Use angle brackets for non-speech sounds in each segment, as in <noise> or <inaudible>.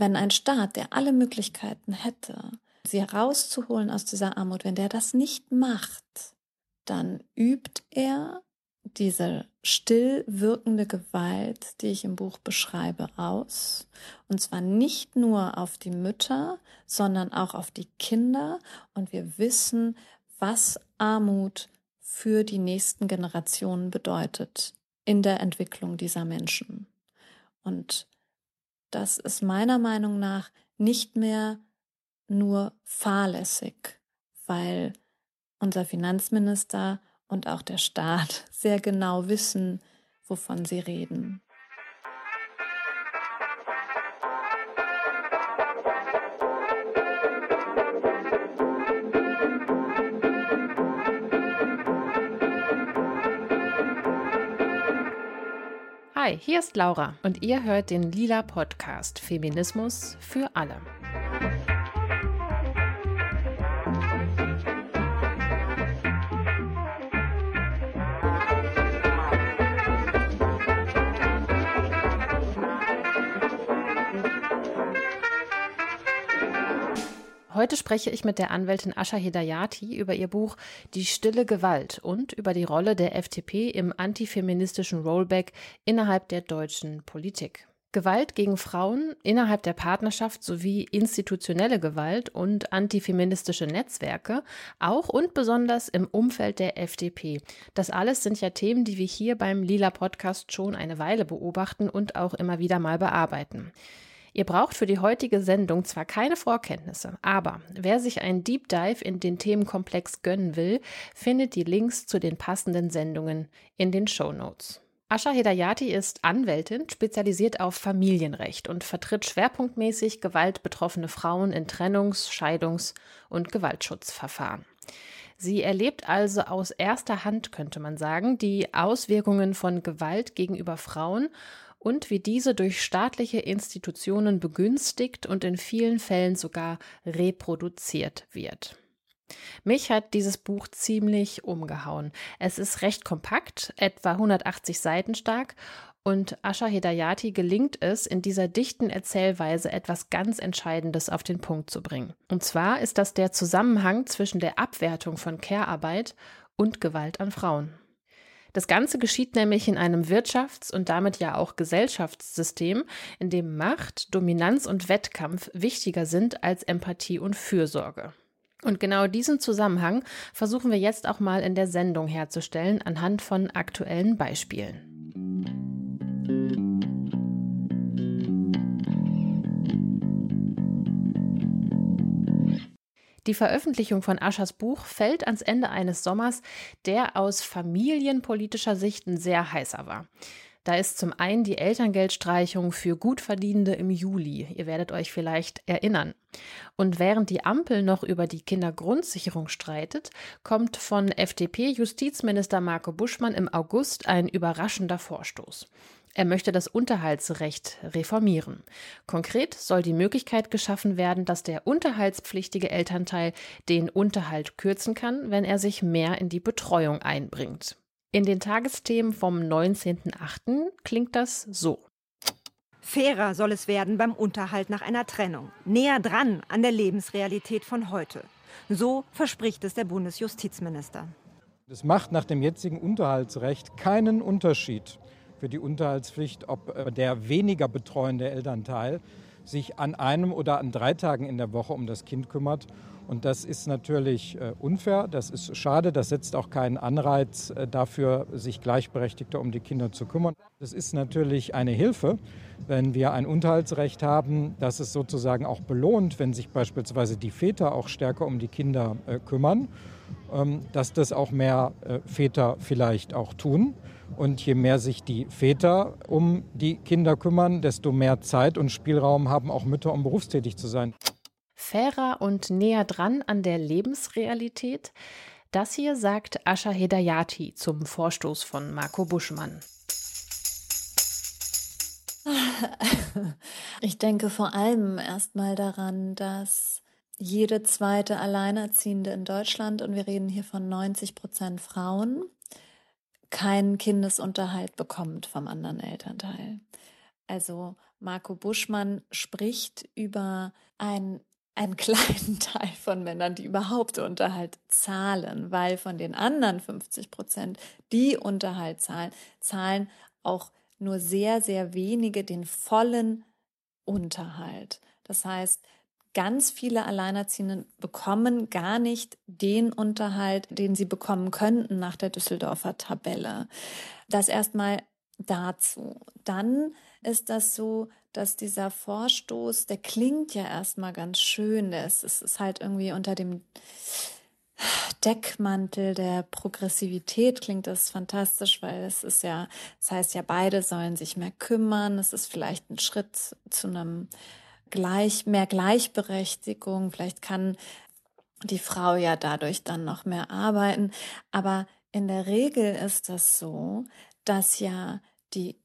wenn ein Staat, der alle Möglichkeiten hätte, sie herauszuholen aus dieser Armut, wenn der das nicht macht, dann übt er diese still wirkende Gewalt, die ich im Buch beschreibe, aus. Und zwar nicht nur auf die Mütter, sondern auch auf die Kinder. Und wir wissen, was Armut für die nächsten Generationen bedeutet in der Entwicklung dieser Menschen. Und das ist meiner Meinung nach nicht mehr nur fahrlässig, weil unser Finanzminister und auch der Staat <laughs> sehr genau wissen, wovon sie reden. Hi, hier ist Laura und ihr hört den Lila Podcast Feminismus für alle. Heute spreche ich mit der Anwältin Asha Hedayati über ihr Buch Die stille Gewalt und über die Rolle der FDP im antifeministischen Rollback innerhalb der deutschen Politik. Gewalt gegen Frauen innerhalb der Partnerschaft sowie institutionelle Gewalt und antifeministische Netzwerke, auch und besonders im Umfeld der FDP. Das alles sind ja Themen, die wir hier beim Lila Podcast schon eine Weile beobachten und auch immer wieder mal bearbeiten. Ihr braucht für die heutige Sendung zwar keine Vorkenntnisse, aber wer sich einen Deep Dive in den Themenkomplex gönnen will, findet die Links zu den passenden Sendungen in den Show Notes. Asha Hedayati ist Anwältin, spezialisiert auf Familienrecht und vertritt schwerpunktmäßig gewaltbetroffene Frauen in Trennungs-, Scheidungs- und Gewaltschutzverfahren. Sie erlebt also aus erster Hand, könnte man sagen, die Auswirkungen von Gewalt gegenüber Frauen und wie diese durch staatliche Institutionen begünstigt und in vielen Fällen sogar reproduziert wird. Mich hat dieses Buch ziemlich umgehauen. Es ist recht kompakt, etwa 180 Seiten stark, und Asha Hedayati gelingt es, in dieser dichten Erzählweise etwas ganz Entscheidendes auf den Punkt zu bringen. Und zwar ist das der Zusammenhang zwischen der Abwertung von Care-Arbeit und Gewalt an Frauen. Das Ganze geschieht nämlich in einem Wirtschafts- und damit ja auch Gesellschaftssystem, in dem Macht, Dominanz und Wettkampf wichtiger sind als Empathie und Fürsorge. Und genau diesen Zusammenhang versuchen wir jetzt auch mal in der Sendung herzustellen anhand von aktuellen Beispielen. Die Veröffentlichung von Aschers Buch fällt ans Ende eines Sommers, der aus familienpolitischer Sicht ein sehr heißer war. Da ist zum einen die Elterngeldstreichung für Gutverdienende im Juli. Ihr werdet euch vielleicht erinnern. Und während die Ampel noch über die Kindergrundsicherung streitet, kommt von FDP-Justizminister Marco Buschmann im August ein überraschender Vorstoß. Er möchte das Unterhaltsrecht reformieren. Konkret soll die Möglichkeit geschaffen werden, dass der unterhaltspflichtige Elternteil den Unterhalt kürzen kann, wenn er sich mehr in die Betreuung einbringt. In den Tagesthemen vom 19.08. klingt das so. Fairer soll es werden beim Unterhalt nach einer Trennung. Näher dran an der Lebensrealität von heute. So verspricht es der Bundesjustizminister. Es macht nach dem jetzigen Unterhaltsrecht keinen Unterschied, für die Unterhaltspflicht, ob äh, der weniger betreuende Elternteil sich an einem oder an drei Tagen in der Woche um das Kind kümmert. Und das ist natürlich äh, unfair, das ist schade, das setzt auch keinen Anreiz äh, dafür, sich gleichberechtigter um die Kinder zu kümmern. Das ist natürlich eine Hilfe, wenn wir ein Unterhaltsrecht haben, dass es sozusagen auch belohnt, wenn sich beispielsweise die Väter auch stärker um die Kinder kümmern, ähm, dass das auch mehr Väter vielleicht auch tun. Und je mehr sich die Väter um die Kinder kümmern, desto mehr Zeit und Spielraum haben auch Mütter, um berufstätig zu sein. Fairer und näher dran an der Lebensrealität. Das hier sagt Asha Hedayati zum Vorstoß von Marco Buschmann. <laughs> Ich denke vor allem erstmal daran, dass jede zweite Alleinerziehende in Deutschland, und wir reden hier von 90 Prozent Frauen, keinen Kindesunterhalt bekommt vom anderen Elternteil. Also Marco Buschmann spricht über ein einen <laughs> kleinen Teil von Männern, die überhaupt Unterhalt zahlen, weil von den anderen 50 Prozent, die Unterhalt zahlen, zahlen auch nur sehr, sehr wenige den vollen Unterhalt. Das heißt, ganz viele Alleinerziehende bekommen gar nicht den Unterhalt, den sie bekommen könnten nach der Düsseldorfer Tabelle. Das erstmal dazu. Dann ist das so, dass dieser Vorstoß, der klingt ja erstmal ganz schön. Es ist halt irgendwie unter dem Deckmantel der Progressivität klingt das fantastisch, weil es ist ja, das heißt ja, beide sollen sich mehr kümmern. Es ist vielleicht ein Schritt zu einem gleich, mehr Gleichberechtigung. Vielleicht kann die Frau ja dadurch dann noch mehr arbeiten. Aber in der Regel ist das so, dass ja die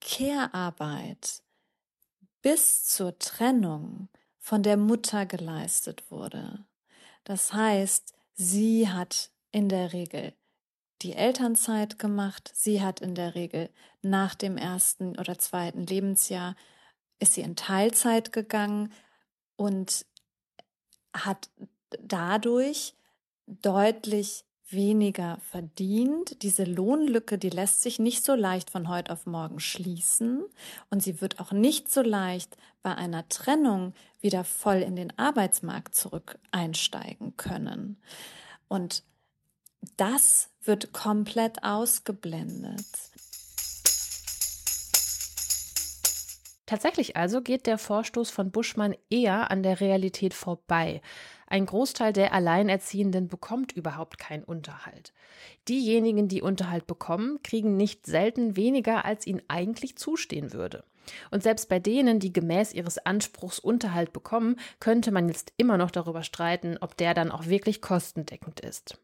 Care-Arbeit bis zur Trennung von der Mutter geleistet wurde. Das heißt, sie hat in der Regel die Elternzeit gemacht, sie hat in der Regel nach dem ersten oder zweiten Lebensjahr ist sie in Teilzeit gegangen und hat dadurch deutlich weniger verdient. Diese Lohnlücke, die lässt sich nicht so leicht von heute auf morgen schließen und sie wird auch nicht so leicht bei einer Trennung wieder voll in den Arbeitsmarkt zurück einsteigen können. Und das wird komplett ausgeblendet. Tatsächlich also geht der Vorstoß von Buschmann eher an der Realität vorbei. Ein Großteil der Alleinerziehenden bekommt überhaupt keinen Unterhalt. Diejenigen, die Unterhalt bekommen, kriegen nicht selten weniger, als ihnen eigentlich zustehen würde. Und selbst bei denen, die gemäß ihres Anspruchs Unterhalt bekommen, könnte man jetzt immer noch darüber streiten, ob der dann auch wirklich kostendeckend ist.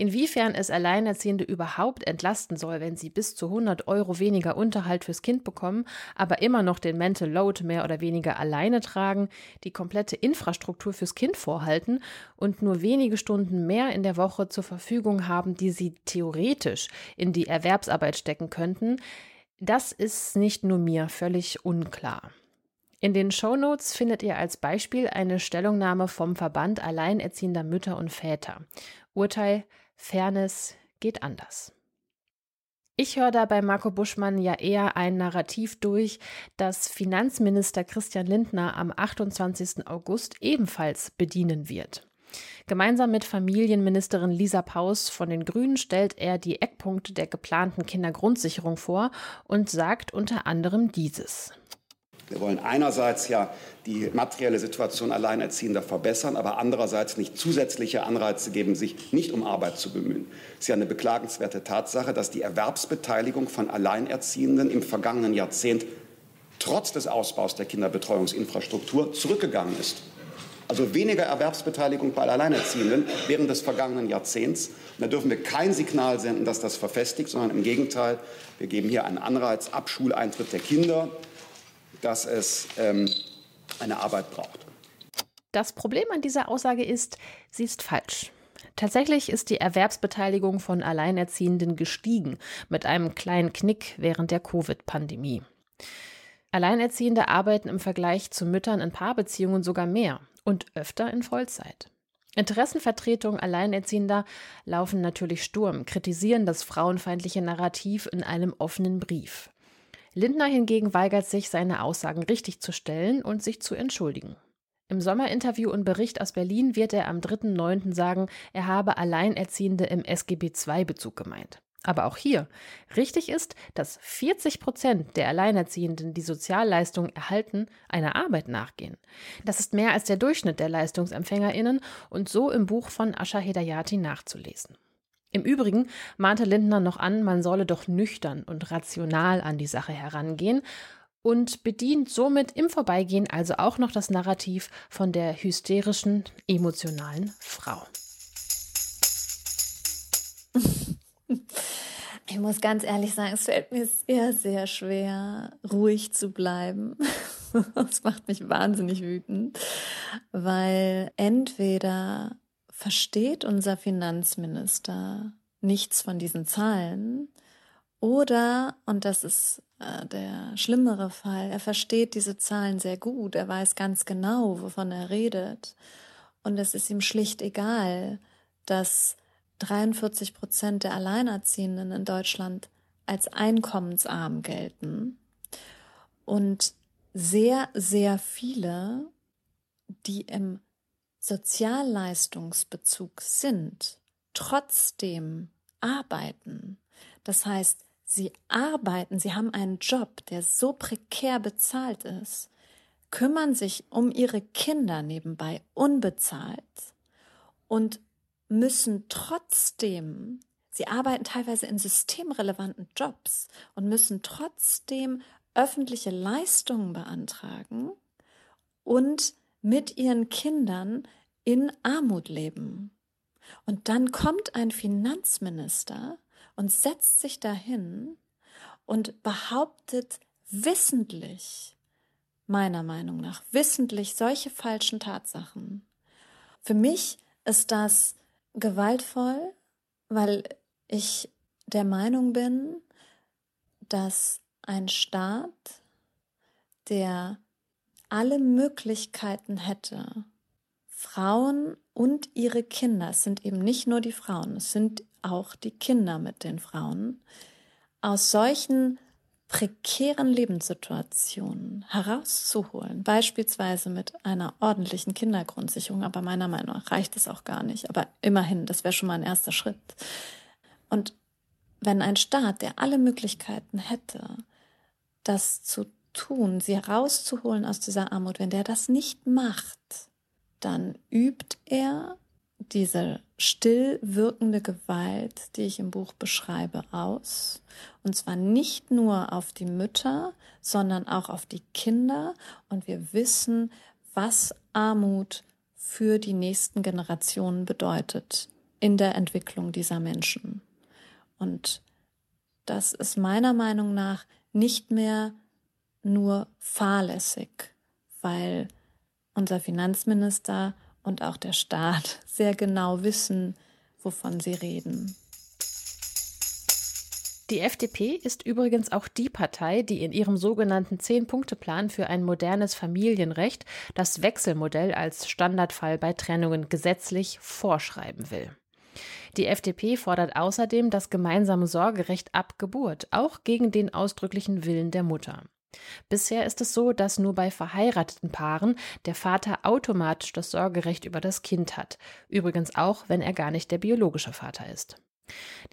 Inwiefern es Alleinerziehende überhaupt entlasten soll, wenn sie bis zu 100 Euro weniger Unterhalt fürs Kind bekommen, aber immer noch den Mental Load mehr oder weniger alleine tragen, die komplette Infrastruktur fürs Kind vorhalten und nur wenige Stunden mehr in der Woche zur Verfügung haben, die sie theoretisch in die Erwerbsarbeit stecken könnten, das ist nicht nur mir völlig unklar. In den Shownotes findet ihr als Beispiel eine Stellungnahme vom Verband Alleinerziehender Mütter und Väter. Urteil Fairness geht anders. Ich höre da bei Marco Buschmann ja eher ein Narrativ durch, das Finanzminister Christian Lindner am 28. August ebenfalls bedienen wird. Gemeinsam mit Familienministerin Lisa Paus von den Grünen stellt er die Eckpunkte der geplanten Kindergrundsicherung vor und sagt unter anderem dieses. Wir wollen einerseits ja die materielle Situation Alleinerziehender verbessern, aber andererseits nicht zusätzliche Anreize geben, sich nicht um Arbeit zu bemühen. Es ist ja eine beklagenswerte Tatsache, dass die Erwerbsbeteiligung von Alleinerziehenden im vergangenen Jahrzehnt trotz des Ausbaus der Kinderbetreuungsinfrastruktur zurückgegangen ist. Also weniger Erwerbsbeteiligung bei Alleinerziehenden während des vergangenen Jahrzehnts. Und da dürfen wir kein Signal senden, dass das verfestigt, sondern im Gegenteil, wir geben hier einen Anreiz ab Schuleintritt der Kinder, dass es ähm, eine Arbeit braucht. Das Problem an dieser Aussage ist, sie ist falsch. Tatsächlich ist die Erwerbsbeteiligung von Alleinerziehenden gestiegen, mit einem kleinen Knick während der Covid-Pandemie. Alleinerziehende arbeiten im Vergleich zu Müttern in Paarbeziehungen sogar mehr und öfter in Vollzeit. Interessenvertretungen Alleinerziehender laufen natürlich Sturm, kritisieren das frauenfeindliche Narrativ in einem offenen Brief. Lindner hingegen weigert sich, seine Aussagen richtig zu stellen und sich zu entschuldigen. Im Sommerinterview und Bericht aus Berlin wird er am 3.9. sagen, er habe Alleinerziehende im SGB II-Bezug gemeint. Aber auch hier, richtig ist, dass 40 Prozent der Alleinerziehenden, die Sozialleistungen erhalten, einer Arbeit nachgehen. Das ist mehr als der Durchschnitt der LeistungsempfängerInnen und so im Buch von Asha Hedayati nachzulesen. Im Übrigen mahnte Lindner noch an, man solle doch nüchtern und rational an die Sache herangehen und bedient somit im Vorbeigehen also auch noch das Narrativ von der hysterischen, emotionalen Frau. Ich muss ganz ehrlich sagen, es fällt mir sehr, sehr schwer, ruhig zu bleiben. <laughs> Das macht mich wahnsinnig wütend, weil entweder versteht unser Finanzminister nichts von diesen Zahlen Oder, und das ist äh, der schlimmere Fall, er versteht diese Zahlen sehr gut, er weiß ganz genau, wovon er redet. Und es ist ihm schlicht egal, dass 43 Prozent der Alleinerziehenden in Deutschland als einkommensarm gelten und sehr, sehr viele, die im Sozialleistungsbezug sind, trotzdem arbeiten. Das heißt, sie arbeiten, sie haben einen Job, der so prekär bezahlt ist, kümmern sich um ihre Kinder nebenbei unbezahlt und müssen trotzdem, sie arbeiten teilweise in systemrelevanten Jobs und müssen trotzdem öffentliche Leistungen beantragen und mit ihren Kindern in Armut leben. Und dann kommt ein Finanzminister und setzt sich dahin und behauptet wissentlich, meiner Meinung nach, wissentlich solche falschen Tatsachen. Für mich ist das gewaltvoll, weil ich der Meinung bin, dass ein Staat, der alle Möglichkeiten hätte, Frauen und ihre Kinder, es sind eben nicht nur die Frauen, es sind auch die Kinder mit den Frauen, aus solchen prekären Lebenssituationen herauszuholen, beispielsweise mit einer ordentlichen Kindergrundsicherung, aber meiner Meinung nach reicht es auch gar nicht, aber immerhin, das wäre schon mal ein erster Schritt. Und wenn ein Staat, der alle Möglichkeiten hätte, das zu tun, sie herauszuholen aus dieser Armut, wenn der das nicht macht, dann übt er diese still wirkende Gewalt, die ich im Buch beschreibe, aus. Und zwar nicht nur auf die Mütter, sondern auch auf die Kinder. Und wir wissen, was Armut für die nächsten Generationen bedeutet in der Entwicklung dieser Menschen. Und das ist meiner Meinung nach nicht mehr nur fahrlässig, weil unser Finanzminister und auch der Staat <laughs> sehr genau wissen, wovon sie reden. Die FDP ist übrigens auch die Partei, die in ihrem sogenannten Zehn-Punkte-Plan für ein modernes Familienrecht das Wechselmodell als Standardfall bei Trennungen gesetzlich vorschreiben will. Die FDP fordert außerdem das gemeinsame Sorgerecht ab Geburt, auch gegen den ausdrücklichen Willen der Mutter. Bisher ist es so, dass nur bei verheirateten Paaren der Vater automatisch das Sorgerecht über das Kind hat, übrigens auch, wenn er gar nicht der biologische Vater ist.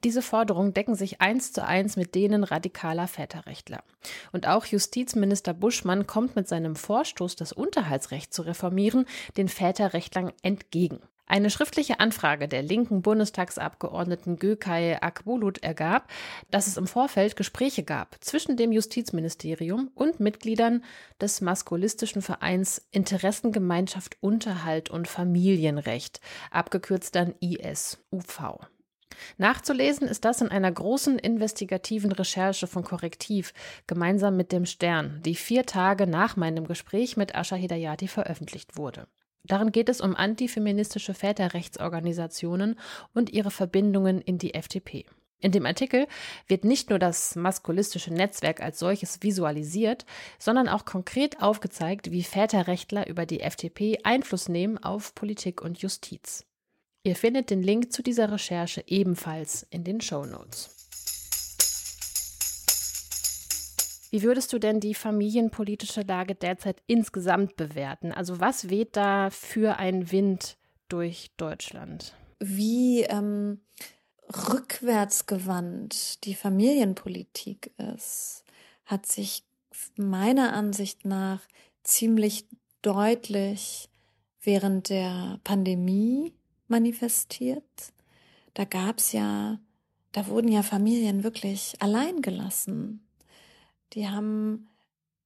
Diese Forderungen decken sich eins zu eins mit denen radikaler Väterrechtler. Und auch Justizminister Buschmann kommt mit seinem Vorstoß, das Unterhaltsrecht zu reformieren, den Väterrechtlern entgegen. Eine schriftliche Anfrage der linken Bundestagsabgeordneten Gökay Akbulut ergab, dass es im Vorfeld Gespräche gab zwischen dem Justizministerium und Mitgliedern des maskulistischen Vereins Interessengemeinschaft Unterhalt und Familienrecht, abgekürzt dann ISUV. Nachzulesen ist das in einer großen investigativen Recherche von Korrektiv gemeinsam mit dem Stern, die vier Tage nach meinem Gespräch mit Asha Hidayati veröffentlicht wurde. Darin geht es um antifeministische Väterrechtsorganisationen und ihre Verbindungen in die FDP. In dem Artikel wird nicht nur das maskulistische Netzwerk als solches visualisiert, sondern auch konkret aufgezeigt, wie Väterrechtler über die FDP Einfluss nehmen auf Politik und Justiz. Ihr findet den Link zu dieser Recherche ebenfalls in den Show Notes. Wie würdest du denn die familienpolitische Lage derzeit insgesamt bewerten? Also was weht da für ein Wind durch Deutschland? Wie ähm, rückwärtsgewandt die Familienpolitik ist, hat sich meiner Ansicht nach ziemlich deutlich während der Pandemie manifestiert. Da gab's ja, da wurden ja Familien wirklich allein gelassen die haben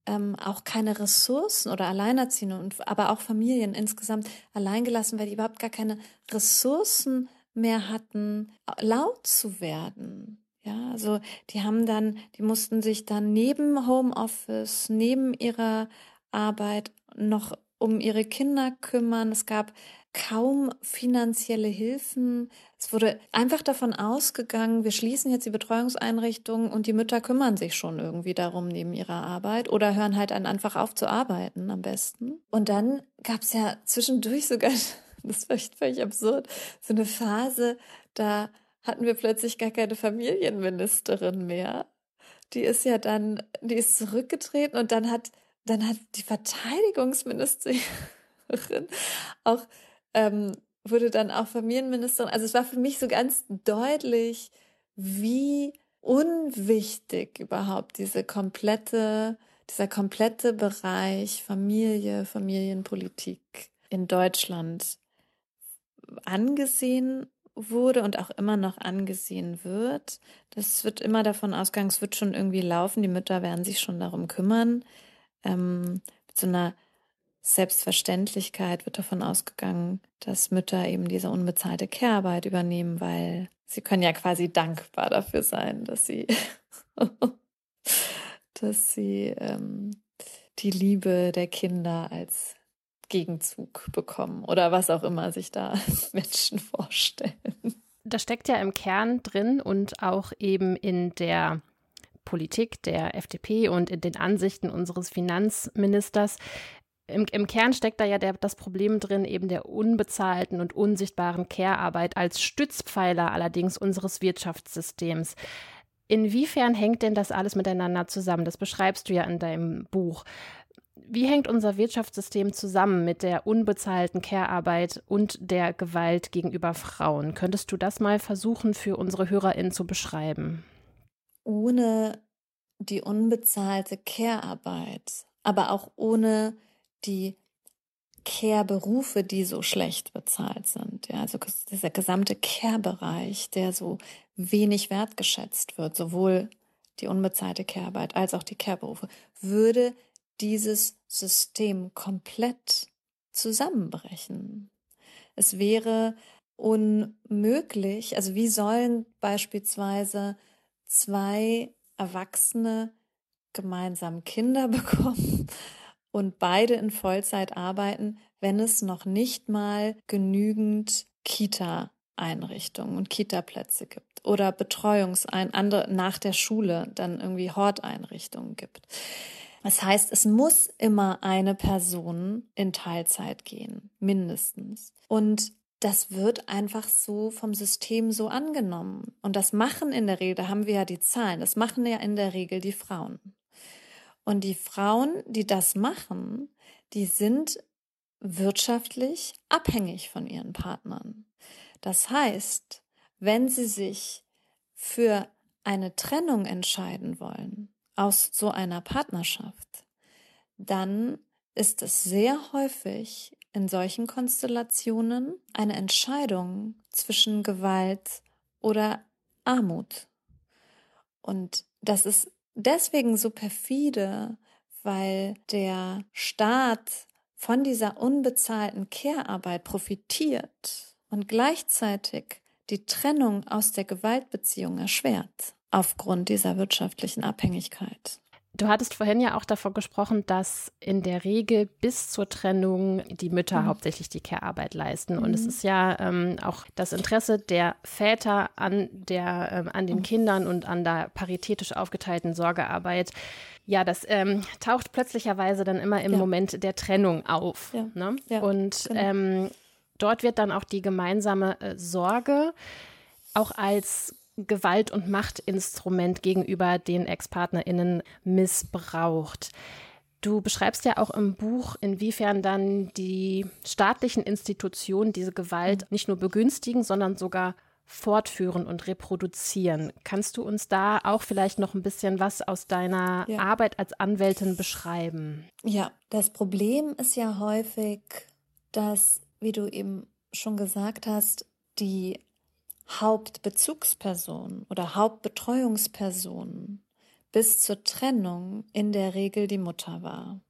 ähm, auch keine Ressourcen oder Alleinerziehende und aber auch Familien insgesamt alleingelassen, weil die überhaupt gar keine Ressourcen mehr hatten, laut zu werden. Ja, also die haben dann, die mussten sich dann neben Homeoffice, neben ihrer Arbeit noch um ihre Kinder kümmern. Es gab kaum finanzielle Hilfen. Es wurde einfach davon ausgegangen, wir schließen jetzt die Betreuungseinrichtungen und die Mütter kümmern sich schon irgendwie darum neben ihrer Arbeit oder hören halt an, einfach auf zu arbeiten am besten. Und dann gab es ja zwischendurch sogar, <laughs> das war echt völlig absurd, so eine Phase, da hatten wir plötzlich gar keine Familienministerin mehr. Die ist ja dann, die ist zurückgetreten und dann hat, dann hat die Verteidigungsministerin <laughs> auch ähm, wurde dann auch Familienministerin. Also es war für mich so ganz deutlich, wie unwichtig überhaupt diese komplette, dieser komplette Bereich Familie, Familienpolitik in Deutschland angesehen wurde und auch immer noch angesehen wird. Das wird immer davon ausgegangen, es wird schon irgendwie laufen, die Mütter werden sich schon darum kümmern. Ähm, so einer Selbstverständlichkeit wird davon ausgegangen, dass Mütter eben diese unbezahlte Care-Arbeit übernehmen, weil sie können ja quasi dankbar dafür sein, dass sie, <laughs> dass sie ähm, die Liebe der Kinder als Gegenzug bekommen oder was auch immer sich da <laughs> Menschen vorstellen. Das steckt ja im Kern drin und auch eben in der Politik der FDP und in den Ansichten unseres Finanzministers, im, im Kern steckt da ja der, das Problem drin, eben der unbezahlten und unsichtbaren Care-Arbeit als Stützpfeiler allerdings unseres Wirtschaftssystems. Inwiefern hängt denn das alles miteinander zusammen? Das beschreibst du ja in deinem Buch. Wie hängt unser Wirtschaftssystem zusammen mit der unbezahlten Care-Arbeit und der Gewalt gegenüber Frauen? Könntest du das mal versuchen, für unsere HörerInnen zu beschreiben? Ohne die unbezahlte Care-Arbeit, aber auch ohne die Care-Berufe, die so schlecht bezahlt sind. Ja, also dieser gesamte Care-Bereich, der so wenig wertgeschätzt wird, sowohl die unbezahlte Care-Arbeit als auch die Care-Berufe, würde dieses System komplett zusammenbrechen. Es wäre unmöglich, also wie sollen beispielsweise zwei Erwachsene gemeinsam Kinder <laughs> bekommen und beide in Vollzeit arbeiten, wenn es noch nicht mal genügend Kita-Einrichtungen und Kita-Plätze gibt oder Betreuungsein andere nach der Schule dann irgendwie Horteinrichtungen gibt. Das heißt, es muss immer eine Person in Teilzeit gehen, mindestens. Und das wird einfach so vom System so angenommen. Und das machen in der Regel, da haben wir ja die Zahlen, das machen ja in der Regel die Frauen. Und die Frauen, die das machen, die sind wirtschaftlich abhängig von ihren Partnern. Das heißt, wenn sie sich für eine Trennung entscheiden wollen aus so einer Partnerschaft, dann ist es sehr häufig in solchen Konstellationen eine Entscheidung zwischen Gewalt oder Armut. Und das ist deswegen so perfide, weil der Staat von dieser unbezahlten Care-Arbeit profitiert und gleichzeitig die Trennung aus der Gewaltbeziehung erschwert aufgrund dieser wirtschaftlichen Abhängigkeit. Du hattest vorhin ja auch davon gesprochen, dass in der Regel bis zur Trennung die Mütter mhm. hauptsächlich die Care-Arbeit leisten. Mhm. Und es mhm. ist ja ähm, auch das Interesse der Väter an, der, ähm, an den mhm. Kindern und an der paritätisch aufgeteilten Sorgearbeit. Ja, das ähm, taucht plötzlicherweise dann immer im ja. Moment der Trennung auf. Ja. Ne? Ja, und genau. Ähm, dort wird dann auch die gemeinsame äh, Sorge auch als Gewalt- und Machtinstrument gegenüber den Ex-PartnerInnen missbraucht. Du beschreibst ja auch im Buch, inwiefern dann die staatlichen Institutionen diese Gewalt mhm. nicht nur begünstigen, sondern sogar fortführen und reproduzieren. Kannst du uns da auch vielleicht noch ein bisschen was aus deiner ja. Arbeit als Anwältin beschreiben? Ja, das Problem ist ja häufig, dass, wie du eben schon gesagt hast, die Hauptbezugsperson oder Hauptbetreuungsperson bis zur Trennung in der Regel die Mutter war.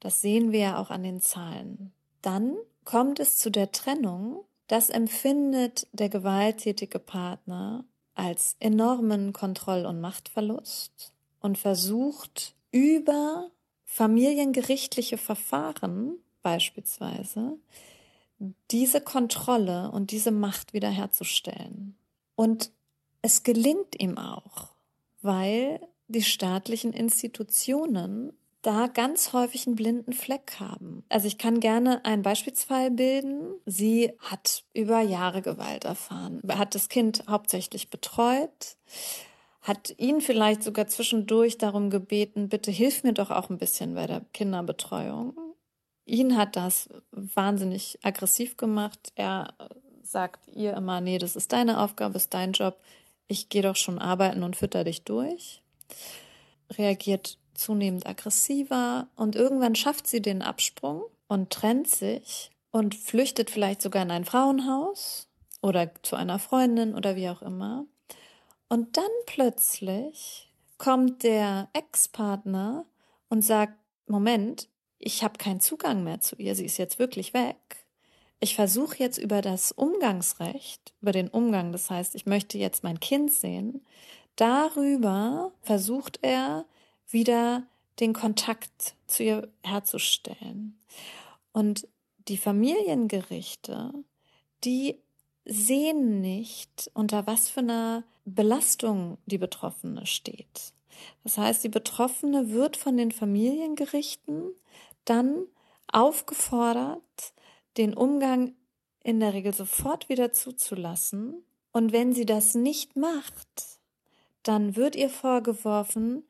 Das sehen wir ja auch an den Zahlen. Dann kommt es zu der Trennung, das empfindet der gewalttätige Partner als enormen Kontroll- und Machtverlust und versucht über familiengerichtliche Verfahren beispielsweise diese Kontrolle und diese Macht wiederherzustellen. Und es gelingt ihm auch, weil die staatlichen Institutionen da ganz häufig einen blinden Fleck haben. Also ich kann gerne einen Beispielsfall bilden. Sie hat über Jahre Gewalt erfahren, hat das Kind hauptsächlich betreut, hat ihn vielleicht sogar zwischendurch darum gebeten, bitte hilf mir doch auch ein bisschen bei der Kinderbetreuung. Ihn hat das wahnsinnig aggressiv gemacht. Er sagt ihr immer, nee, das ist deine Aufgabe, ist dein Job. Ich gehe doch schon arbeiten und fütter dich durch. Reagiert zunehmend aggressiver und irgendwann schafft sie den Absprung und trennt sich und flüchtet vielleicht sogar in ein Frauenhaus oder zu einer Freundin oder wie auch immer. Und dann plötzlich kommt der Ex-Partner und sagt, Moment, ich habe keinen Zugang mehr zu ihr, sie ist jetzt wirklich weg. Ich versuche jetzt über das Umgangsrecht, über den Umgang, das heißt, ich möchte jetzt mein Kind sehen, darüber versucht er wieder den Kontakt zu ihr herzustellen. Und die Familiengerichte, die sehen nicht, unter was für einer Belastung die Betroffene steht. Das heißt, die Betroffene wird von den Familiengerichten dann aufgefordert, den Umgang in der Regel sofort wieder zuzulassen. Und wenn sie das nicht macht, dann wird ihr vorgeworfen,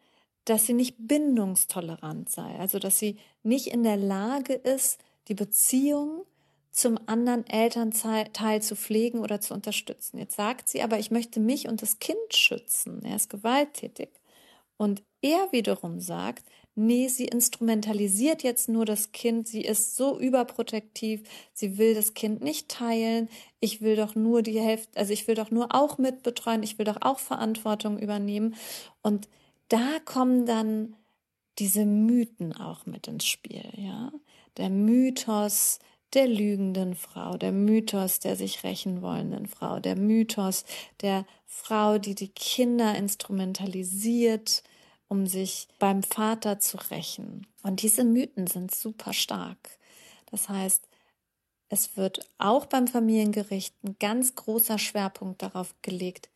dass sie nicht bindungstolerant sei, also dass sie nicht in der Lage ist, die Beziehung zum anderen Elternteil zu pflegen oder zu unterstützen. Jetzt sagt sie aber, ich möchte mich und das Kind schützen. Er ist gewalttätig. Und er wiederum sagt, nee, sie instrumentalisiert jetzt nur das Kind, sie ist so überprotektiv, sie will das Kind nicht teilen, ich will doch nur die Hälfte, also ich will doch nur auch mitbetreuen, ich will doch auch Verantwortung übernehmen. Und da kommen dann diese Mythen auch mit ins Spiel, ja. Der Mythos der lügenden Frau, der Mythos der sich rächen wollenden Frau, der Mythos der Frau, die die Kinder instrumentalisiert, um sich beim Vater zu rächen. Und diese Mythen sind super stark. Das heißt, es wird auch beim Familiengericht ein ganz großer Schwerpunkt darauf gelegt,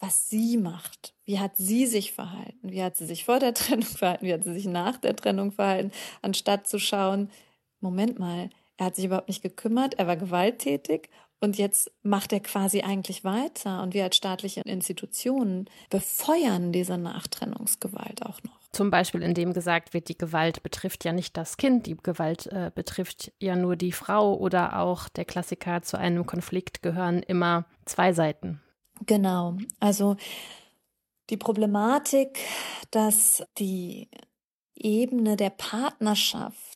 was sie macht. Wie hat sie sich verhalten? Wie hat sie sich vor der <laughs> Trennung verhalten? Wie hat sie sich nach der Trennung verhalten? Anstatt zu schauen, Moment mal, er hat sich überhaupt nicht gekümmert, er war gewalttätig und jetzt macht er quasi eigentlich weiter. Und wir als staatliche Institutionen befeuern diese Nachtrennungsgewalt auch noch. Zum Beispiel, indem gesagt wird, die Gewalt betrifft ja nicht das Kind, die Gewalt äh, betrifft ja nur die Frau oder auch der Klassiker zu einem Konflikt gehören immer zwei Seiten. Genau. Also die Problematik, dass die Ebene der Partnerschaft,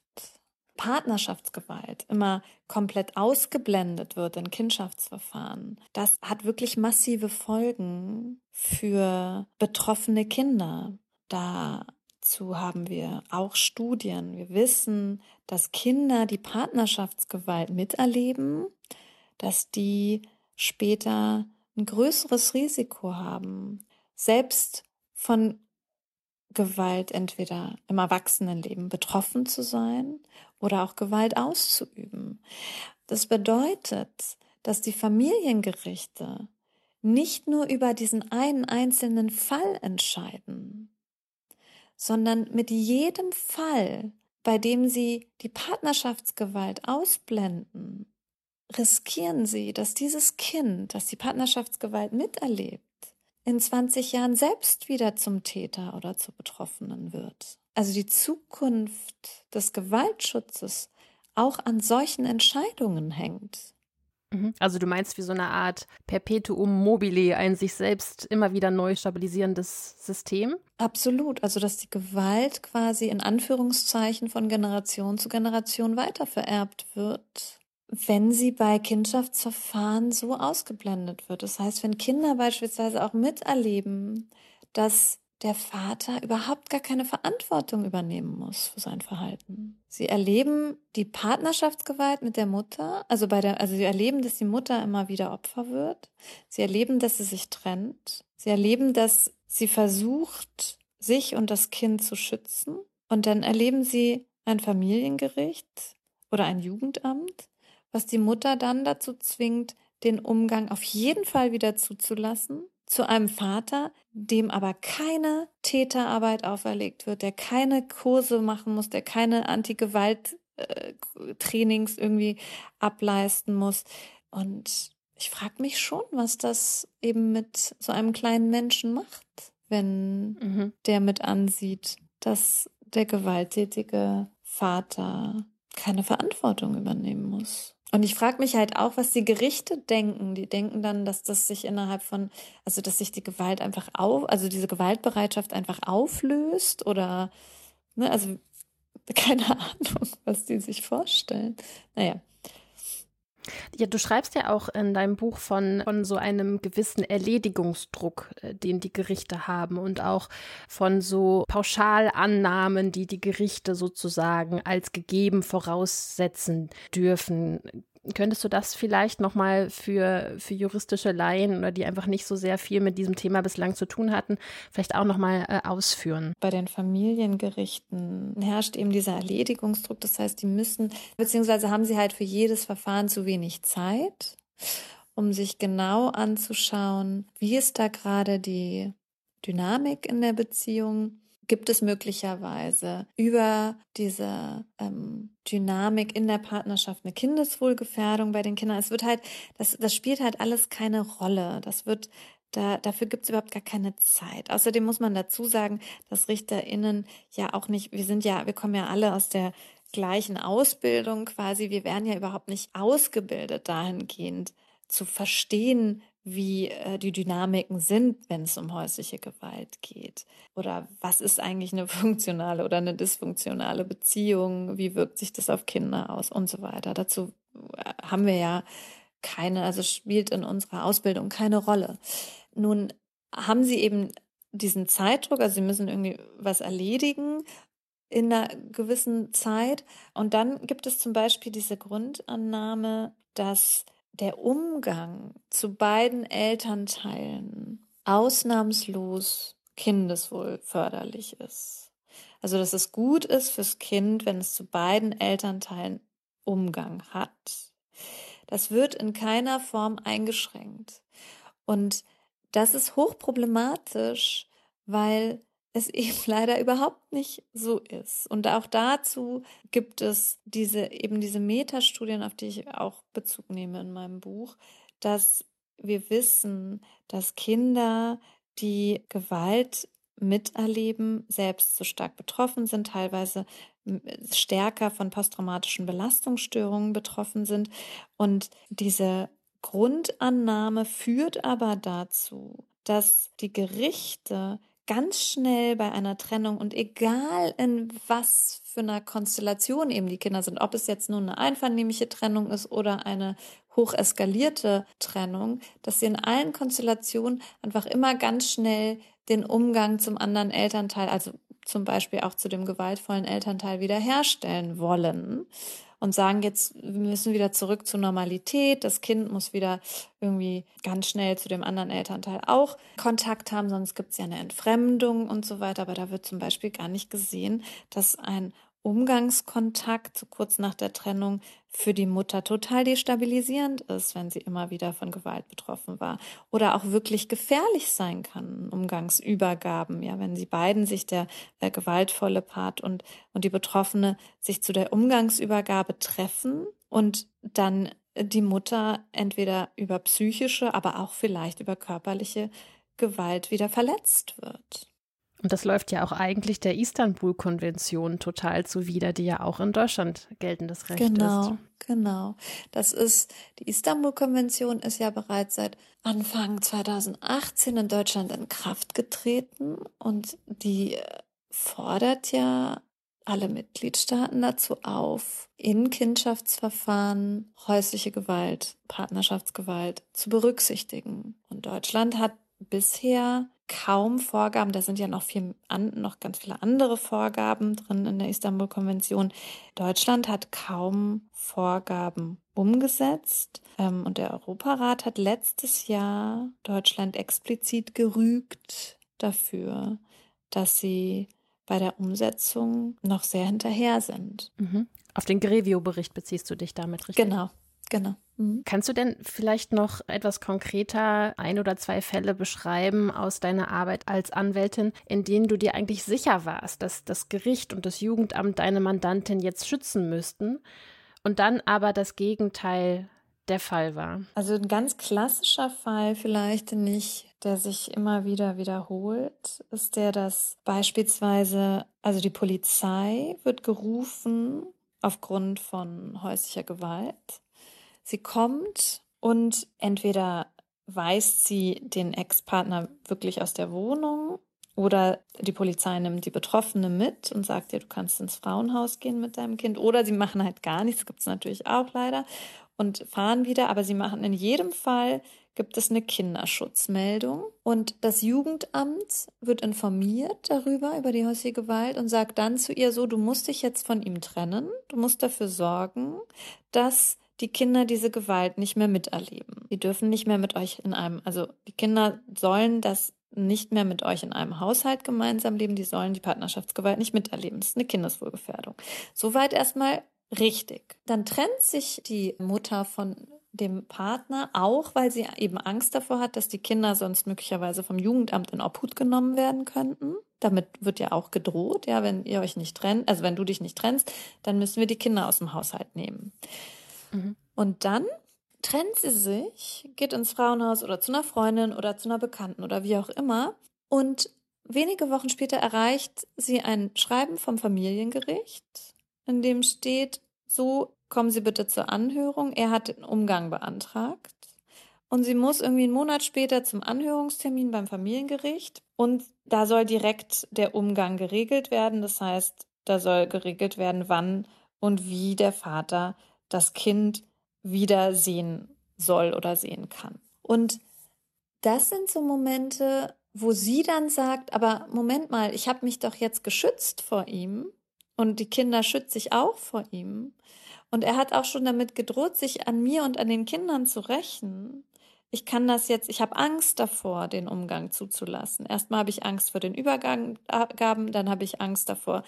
Partnerschaftsgewalt immer komplett ausgeblendet wird in Kindschaftsverfahren, das hat wirklich massive Folgen für betroffene Kinder. Dazu haben wir auch Studien. Wir wissen, dass Kinder, die Partnerschaftsgewalt miterleben, dass die später ein größeres Risiko haben, selbst von Gewalt entweder im Erwachsenenleben betroffen zu sein oder auch Gewalt auszuüben. Das bedeutet, dass die Familiengerichte nicht nur über diesen einen einzelnen Fall entscheiden, sondern mit jedem Fall, bei dem sie die Partnerschaftsgewalt ausblenden, riskieren sie, dass dieses Kind, das die Partnerschaftsgewalt miterlebt, in 20 Jahren selbst wieder zum Täter oder zur Betroffenen wird. Also die Zukunft des Gewaltschutzes auch an solchen Entscheidungen hängt. Mhm. Also du meinst wie so eine Art Perpetuum mobile, ein sich selbst immer wieder neu stabilisierendes System? Absolut. Also dass die Gewalt quasi in Anführungszeichen von Generation zu Generation weitervererbt wird wenn sie bei Kindschaftsverfahren so ausgeblendet wird. Das heißt, wenn Kinder beispielsweise auch miterleben, dass der Vater überhaupt gar keine Verantwortung übernehmen muss für sein Verhalten. Sie erleben die Partnerschaftsgewalt mit der Mutter, also bei der, also sie erleben, dass die Mutter immer wieder Opfer wird. Sie erleben, dass sie sich trennt. Sie erleben, dass sie versucht, sich und das Kind zu schützen. Und dann erleben sie ein Familiengericht oder ein Jugendamt, was die Mutter dann dazu zwingt, den Umgang auf jeden Fall wieder zuzulassen zu einem Vater, dem aber keine Täterarbeit auferlegt wird, der keine Kurse machen muss, der keine Anti-Gewalt-Trainings irgendwie ableisten muss. Und ich frage mich schon, was das eben mit so einem kleinen Menschen macht, wenn mhm. der mit ansieht, dass der gewalttätige Vater keine Verantwortung übernehmen muss. Und ich frage mich halt auch, was die Gerichte denken. Die denken dann, dass das sich innerhalb von, also dass sich die Gewalt einfach auf, also diese Gewaltbereitschaft einfach auflöst oder, ne, also <laughs> keine Ahnung, was die sich vorstellen. Naja, ja, du schreibst ja auch in deinem Buch von, von so einem gewissen Erledigungsdruck, äh, den die Gerichte haben und auch von so Pauschalannahmen, die die Gerichte sozusagen als gegeben voraussetzen dürfen. Könntest du das vielleicht nochmal für, für juristische Laien oder die einfach nicht so sehr viel mit diesem Thema bislang zu tun hatten, vielleicht auch nochmal äh, ausführen? Bei den Familiengerichten herrscht eben dieser Erledigungsdruck. Das heißt, die müssen, beziehungsweise haben sie halt für jedes Verfahren zu wenig Zeit, um sich genau anzuschauen, wie ist da gerade die Dynamik in der Beziehung gibt es möglicherweise über diese ähm, Dynamik in der Partnerschaft eine Kindeswohlgefährdung bei den Kindern. Es wird halt, das, das spielt halt alles keine Rolle. Das wird da, dafür gibt es überhaupt gar keine Zeit. Außerdem muss man dazu sagen, dass RichterInnen ja auch nicht, wir sind ja, wir kommen ja alle aus der gleichen Ausbildung quasi. Wir werden ja überhaupt nicht ausgebildet dahingehend zu verstehen, wie äh, die Dynamiken sind, wenn es um häusliche Gewalt geht. Oder was ist eigentlich eine funktionale oder eine dysfunktionale Beziehung? Wie wirkt sich das auf Kinder aus und so weiter. Dazu äh, haben wir ja keine, also spielt in unserer Ausbildung keine Rolle. Nun haben sie eben diesen Zeitdruck, also sie müssen irgendwie was erledigen in einer gewissen Zeit. Und dann gibt es zum Beispiel diese Grundannahme, dass der Umgang zu beiden Elternteilen ausnahmslos kindeswohl förderlich ist. Also, dass es gut ist fürs Kind, wenn es zu beiden Elternteilen Umgang hat. Das wird in keiner Form eingeschränkt. Und das ist hochproblematisch, weil es eben <laughs> leider überhaupt nicht so ist. Und auch dazu gibt es diese, eben diese Metastudien, auf die ich auch Bezug nehme in meinem Buch, dass wir wissen, dass Kinder, die Gewalt miterleben, selbst so stark betroffen sind, teilweise stärker von posttraumatischen Belastungsstörungen betroffen sind. Und diese Grundannahme führt aber dazu, dass die Gerichte ganz schnell bei einer Trennung und egal in was für einer Konstellation eben die Kinder sind, ob es jetzt nur eine einvernehmliche Trennung ist oder eine hocheskalierte Trennung, dass sie in allen Konstellationen einfach immer ganz schnell den Umgang zum anderen Elternteil, also zum Beispiel auch zu dem gewaltvollen Elternteil wiederherstellen wollen und sagen jetzt, wir müssen wieder zurück zur Normalität. Das Kind muss wieder irgendwie ganz schnell zu dem anderen Elternteil auch Kontakt haben, sonst gibt es ja eine Entfremdung und so weiter. Aber da wird zum Beispiel gar nicht gesehen, dass ein Umgangskontakt kurz nach der Trennung für die Mutter total destabilisierend ist, wenn sie immer wieder von Gewalt betroffen war oder auch wirklich gefährlich sein kann, Umgangsübergaben, ja, wenn sie beiden sich der, der gewaltvolle Part und, und die Betroffene sich zu der Umgangsübergabe treffen und dann die Mutter entweder über psychische, aber auch vielleicht über körperliche Gewalt wieder verletzt wird. Und das läuft ja auch eigentlich der Istanbul-Konvention total zuwider, die ja auch in Deutschland geltendes Recht genau, ist. Genau, genau. Das ist, die Istanbul-Konvention ist ja bereits seit Anfang 2018 in Deutschland in Kraft getreten und die fordert ja alle Mitgliedstaaten dazu auf, in Kindschaftsverfahren häusliche Gewalt, Partnerschaftsgewalt zu berücksichtigen. Und Deutschland hat bisher kaum Vorgaben, da sind ja noch viel an, noch ganz viele andere Vorgaben drin in der Istanbul-Konvention. Deutschland hat kaum Vorgaben umgesetzt ähm, und der Europarat hat letztes Jahr Deutschland explizit gerügt dafür, dass sie bei der Umsetzung noch sehr hinterher sind. Mhm. Auf den Grevio-Bericht beziehst du dich damit, richtig? Genau, Genau. Mhm. Kannst du denn vielleicht noch etwas konkreter ein oder zwei Fälle beschreiben aus deiner Arbeit als Anwältin, in denen du dir eigentlich sicher warst, dass das Gericht und das Jugendamt deine Mandantin jetzt schützen müssten und dann aber das Gegenteil der Fall war? Also ein ganz klassischer Fall vielleicht nicht, der sich immer wieder wiederholt, ist der, dass beispielsweise, also die Polizei wird gerufen aufgrund von häuslicher Gewalt Sie kommt und entweder weist sie den Ex-Partner wirklich aus der Wohnung oder die Polizei nimmt die Betroffene mit und sagt ihr, du kannst ins Frauenhaus gehen mit deinem Kind. Oder sie machen halt gar nichts, gibt es natürlich auch leider, und fahren wieder. Aber sie machen in jedem Fall, gibt es eine Kinderschutzmeldung. Und das Jugendamt wird informiert darüber, über die häusliche Gewalt und sagt dann zu ihr so, du musst dich jetzt von ihm trennen. Du musst dafür sorgen, dass die Kinder diese Gewalt nicht mehr miterleben. Die dürfen nicht mehr mit euch in einem, also die Kinder sollen das nicht mehr mit euch in einem Haushalt gemeinsam leben, die sollen die Partnerschaftsgewalt nicht miterleben. Das ist eine Kindeswohlgefährdung. Soweit erstmal richtig. Dann trennt sich die Mutter von dem Partner auch, weil sie eben Angst davor hat, dass die Kinder sonst möglicherweise vom Jugendamt in Obhut genommen werden könnten. Damit wird ja auch gedroht, ja, wenn ihr euch nicht trennt, also wenn du dich nicht trennst, dann müssen wir die Kinder aus dem Haushalt nehmen. Mhm. Und dann trennt sie sich, geht ins Frauenhaus oder zu einer Freundin oder zu einer Bekannten oder wie auch immer. Und wenige Wochen später erreicht sie ein Schreiben vom Familiengericht, in dem steht, so kommen Sie bitte zur Anhörung. Er hat den Umgang beantragt. Und sie muss irgendwie einen Monat später zum Anhörungstermin beim Familiengericht. Und da soll direkt der Umgang geregelt werden. Das heißt, da soll geregelt werden, wann und wie der Vater das Kind wieder sehen soll oder sehen kann. Und das sind so Momente, wo sie dann sagt, aber Moment mal, ich habe mich doch jetzt geschützt vor ihm und die Kinder schützt sich auch vor ihm. Und er hat auch schon damit gedroht, sich an mir und an den Kindern zu rächen. Ich kann das jetzt, ich habe Angst davor, den Umgang zuzulassen. Erstmal habe ich Angst vor den Übergaben, dann habe ich Angst davor,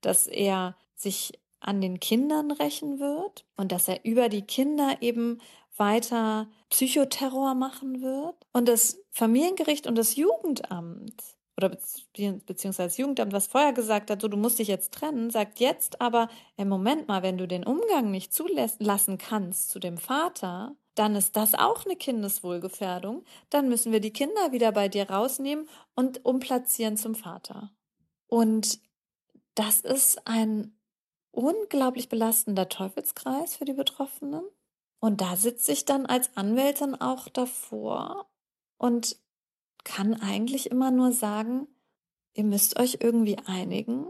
dass er sich an den Kindern rächen wird und dass er über die Kinder eben weiter Psychoterror machen wird. Und das Familiengericht und das Jugendamt oder beziehungsweise das Jugendamt, was vorher gesagt hat, so du musst dich jetzt trennen, sagt jetzt aber, im Moment mal, wenn du den Umgang nicht zulassen kannst zu dem Vater, dann ist das auch eine Kindeswohlgefährdung. Dann müssen wir die Kinder wieder bei dir rausnehmen und umplatzieren zum Vater. Und das ist ein unglaublich belastender Teufelskreis für die Betroffenen. Und da sitze ich dann als Anwältin auch davor und kann eigentlich immer nur sagen, ihr müsst euch irgendwie einigen,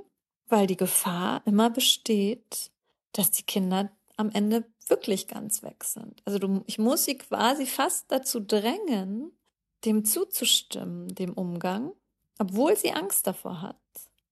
weil die Gefahr immer besteht, dass die Kinder am Ende wirklich ganz weg sind. Also du, ich muss sie quasi fast dazu drängen, dem zuzustimmen, dem Umgang, obwohl sie Angst davor hat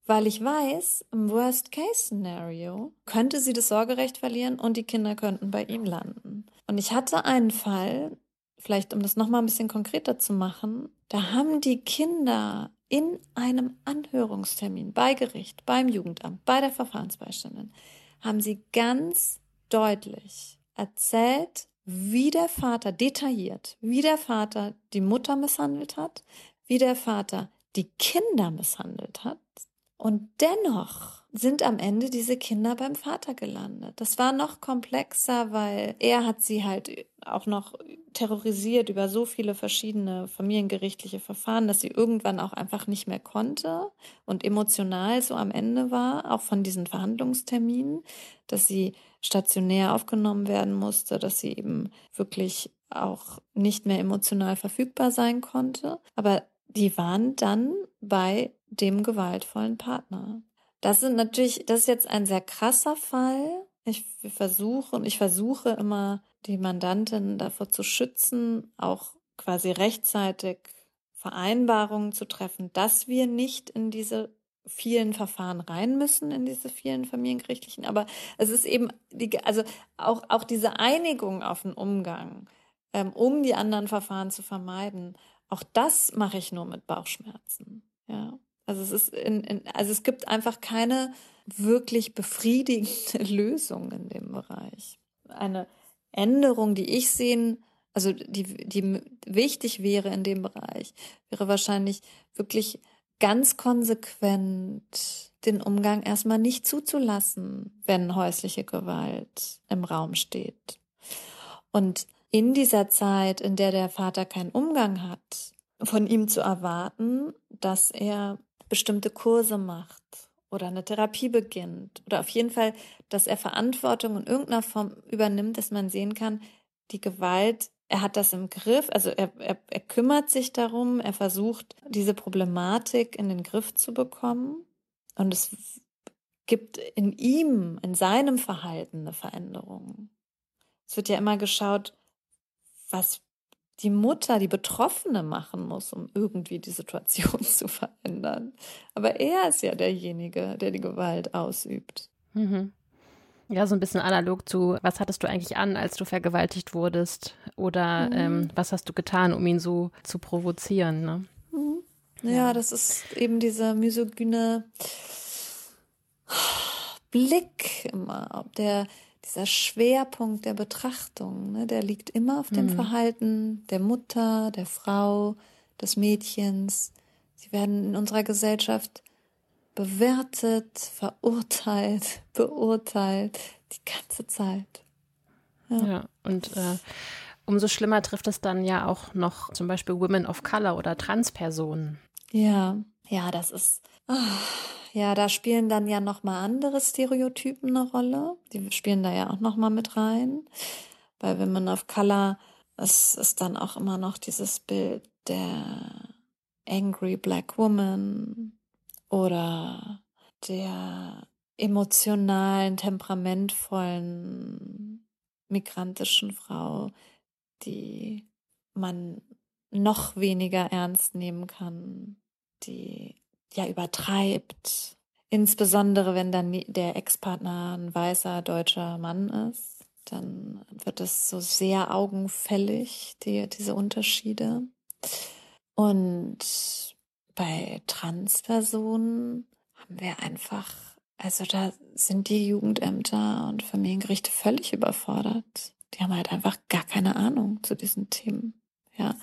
weil ich weiß, im Worst-Case-Szenario könnte sie das Sorgerecht verlieren und die Kinder könnten bei ihm landen. Und ich hatte einen Fall, vielleicht um das nochmal ein bisschen konkreter zu machen, da haben die Kinder in einem Anhörungstermin bei Gericht, beim Jugendamt, bei der Verfahrensbeiständin, haben sie ganz deutlich erzählt, wie der Vater detailliert, wie der Vater die Mutter misshandelt hat, wie der Vater die Kinder misshandelt hat, und dennoch sind am Ende diese Kinder beim Vater gelandet. Das war noch komplexer, weil er hat sie halt auch noch terrorisiert über so viele verschiedene familiengerichtliche Verfahren, dass sie irgendwann auch einfach nicht mehr konnte und emotional so am Ende war, auch von diesen Verhandlungsterminen, dass sie stationär aufgenommen werden musste, dass sie eben wirklich auch nicht mehr emotional verfügbar sein konnte. Aber die waren dann bei dem gewaltvollen Partner. Das sind natürlich, das ist jetzt ein sehr krasser Fall. Ich versuche und ich versuche immer, die Mandantin davor zu schützen, auch quasi rechtzeitig Vereinbarungen zu treffen, dass wir nicht in diese vielen Verfahren rein müssen, in diese vielen familiengerichtlichen. Aber es ist eben, die, also auch, auch diese Einigung auf den Umgang, ähm, um die anderen Verfahren zu vermeiden, auch das mache ich nur mit Bauchschmerzen. Ja. Also es ist in, in, also es gibt einfach keine wirklich befriedigende <laughs> Lösung in dem Bereich. Eine Änderung, die ich sehen, also die, die wichtig wäre in dem Bereich, wäre wahrscheinlich wirklich ganz konsequent den Umgang erstmal nicht zuzulassen, wenn häusliche Gewalt im Raum steht. Und in dieser Zeit, in der der Vater keinen Umgang hat, von ihm zu erwarten, dass er bestimmte Kurse macht oder eine Therapie beginnt oder auf jeden Fall, dass er Verantwortung in irgendeiner Form übernimmt, dass man sehen kann, die Gewalt, er hat das im Griff, also er, er, er kümmert sich darum, er versucht, diese Problematik in den Griff zu bekommen und es gibt in ihm, in seinem Verhalten eine Veränderung. Es wird ja immer geschaut, was die Mutter, die Betroffene machen muss, um irgendwie die Situation <laughs> zu verändern. Aber er ist ja derjenige, der die Gewalt ausübt. Mhm. Ja, so ein bisschen analog zu, was hattest du eigentlich an, als du vergewaltigt wurdest? Oder mhm. ähm, was hast du getan, um ihn so zu provozieren? Ne? Mhm. Ja, ja, das ist eben dieser misogyne Blick immer, der dieser Schwerpunkt der Betrachtung, ne, der liegt immer auf dem mhm. Verhalten der Mutter, der Frau, des Mädchens. Sie werden in unserer Gesellschaft bewertet, verurteilt, <laughs> beurteilt, die ganze Zeit. Ja, ja und äh, umso schlimmer trifft es dann ja auch noch zum Beispiel Women of Color oder Transpersonen. Ja, ja, das ist. Ja, da spielen dann ja nochmal andere Stereotypen eine Rolle. Die spielen da ja auch nochmal mit rein. Bei Women of Color es ist dann auch immer noch dieses Bild der Angry Black Woman oder der emotionalen, temperamentvollen migrantischen Frau, die man noch weniger ernst nehmen kann, die ja übertreibt. Insbesondere wenn dann der Ex-Partner ein weißer deutscher Mann ist, dann wird es so sehr augenfällig, die, diese Unterschiede. Und bei Transpersonen haben wir einfach, also da sind die Jugendämter und Familiengerichte völlig überfordert. Die haben halt einfach gar keine Ahnung zu diesen Themen. Ja,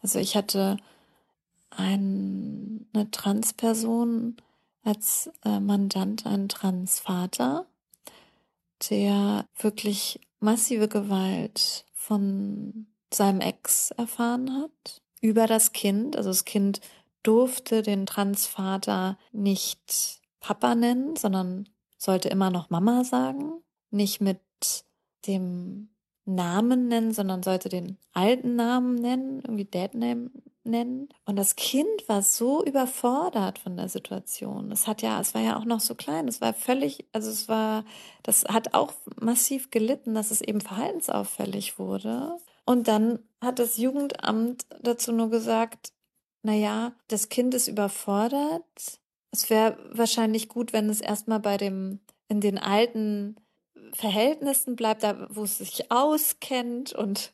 also ich hatte eine Transperson als äh, Mandant, ein Transvater, der wirklich massive Gewalt von seinem Ex erfahren hat über das Kind. Also das Kind durfte den Transvater nicht Papa nennen, sondern sollte immer noch Mama sagen. Nicht mit dem Namen nennen, sondern sollte den alten Namen nennen, irgendwie Dad Name nennen. Und das Kind war so überfordert von der Situation. Es hat ja, es war ja auch noch so klein. Es war völlig, also es war, das hat auch massiv gelitten, dass es eben verhaltensauffällig wurde. Und dann hat das Jugendamt dazu nur gesagt, na ja, das Kind ist überfordert. Es wäre wahrscheinlich gut, wenn es erstmal bei dem, in den alten Verhältnissen bleibt, da wo es sich auskennt und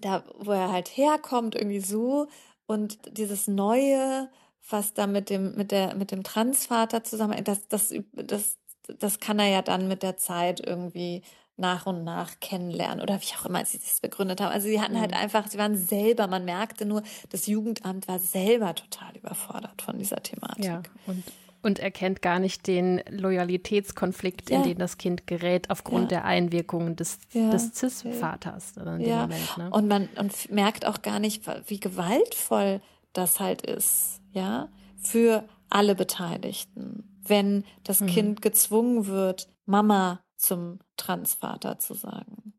da, wo er halt herkommt, irgendwie so. Und dieses Neue, was da mit dem, mit der, mit dem Transvater zusammen, das, das, das, das kann er ja dann mit der Zeit irgendwie nach und nach kennenlernen oder wie auch immer sie das begründet haben. Also sie hatten halt mhm. einfach, sie waren selber, man merkte nur, das Jugendamt war selber total überfordert von dieser Thematik. Ja, und und erkennt gar nicht den Loyalitätskonflikt, ja. in den das Kind gerät, aufgrund ja. der Einwirkungen des, ja. des CIS-Vaters. Ja. Moment, ne? Und man und merkt auch gar nicht, wie gewaltvoll das halt ist, ja, für alle Beteiligten, wenn das mhm. Kind gezwungen wird, Mama zum Transvater zu sagen,